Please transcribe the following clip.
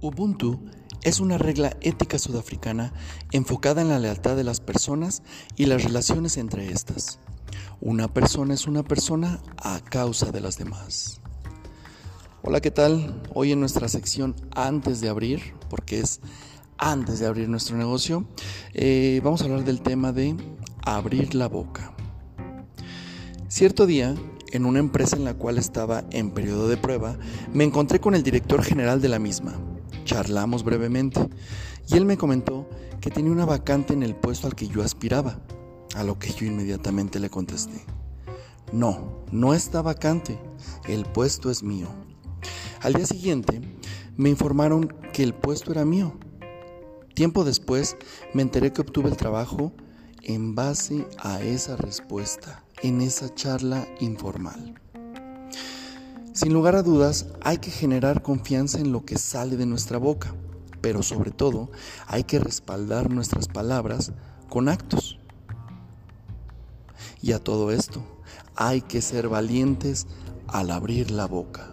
Ubuntu es una regla ética sudafricana enfocada en la lealtad de las personas y las relaciones entre estas. Una persona es una persona a causa de las demás. Hola, ¿qué tal? Hoy en nuestra sección antes de abrir, porque es antes de abrir nuestro negocio, eh, vamos a hablar del tema de abrir la boca. Cierto día, en una empresa en la cual estaba en periodo de prueba, me encontré con el director general de la misma Charlamos brevemente y él me comentó que tenía una vacante en el puesto al que yo aspiraba, a lo que yo inmediatamente le contesté. No, no está vacante, el puesto es mío. Al día siguiente me informaron que el puesto era mío. Tiempo después me enteré que obtuve el trabajo en base a esa respuesta, en esa charla informal. Sin lugar a dudas, hay que generar confianza en lo que sale de nuestra boca, pero sobre todo hay que respaldar nuestras palabras con actos. Y a todo esto, hay que ser valientes al abrir la boca.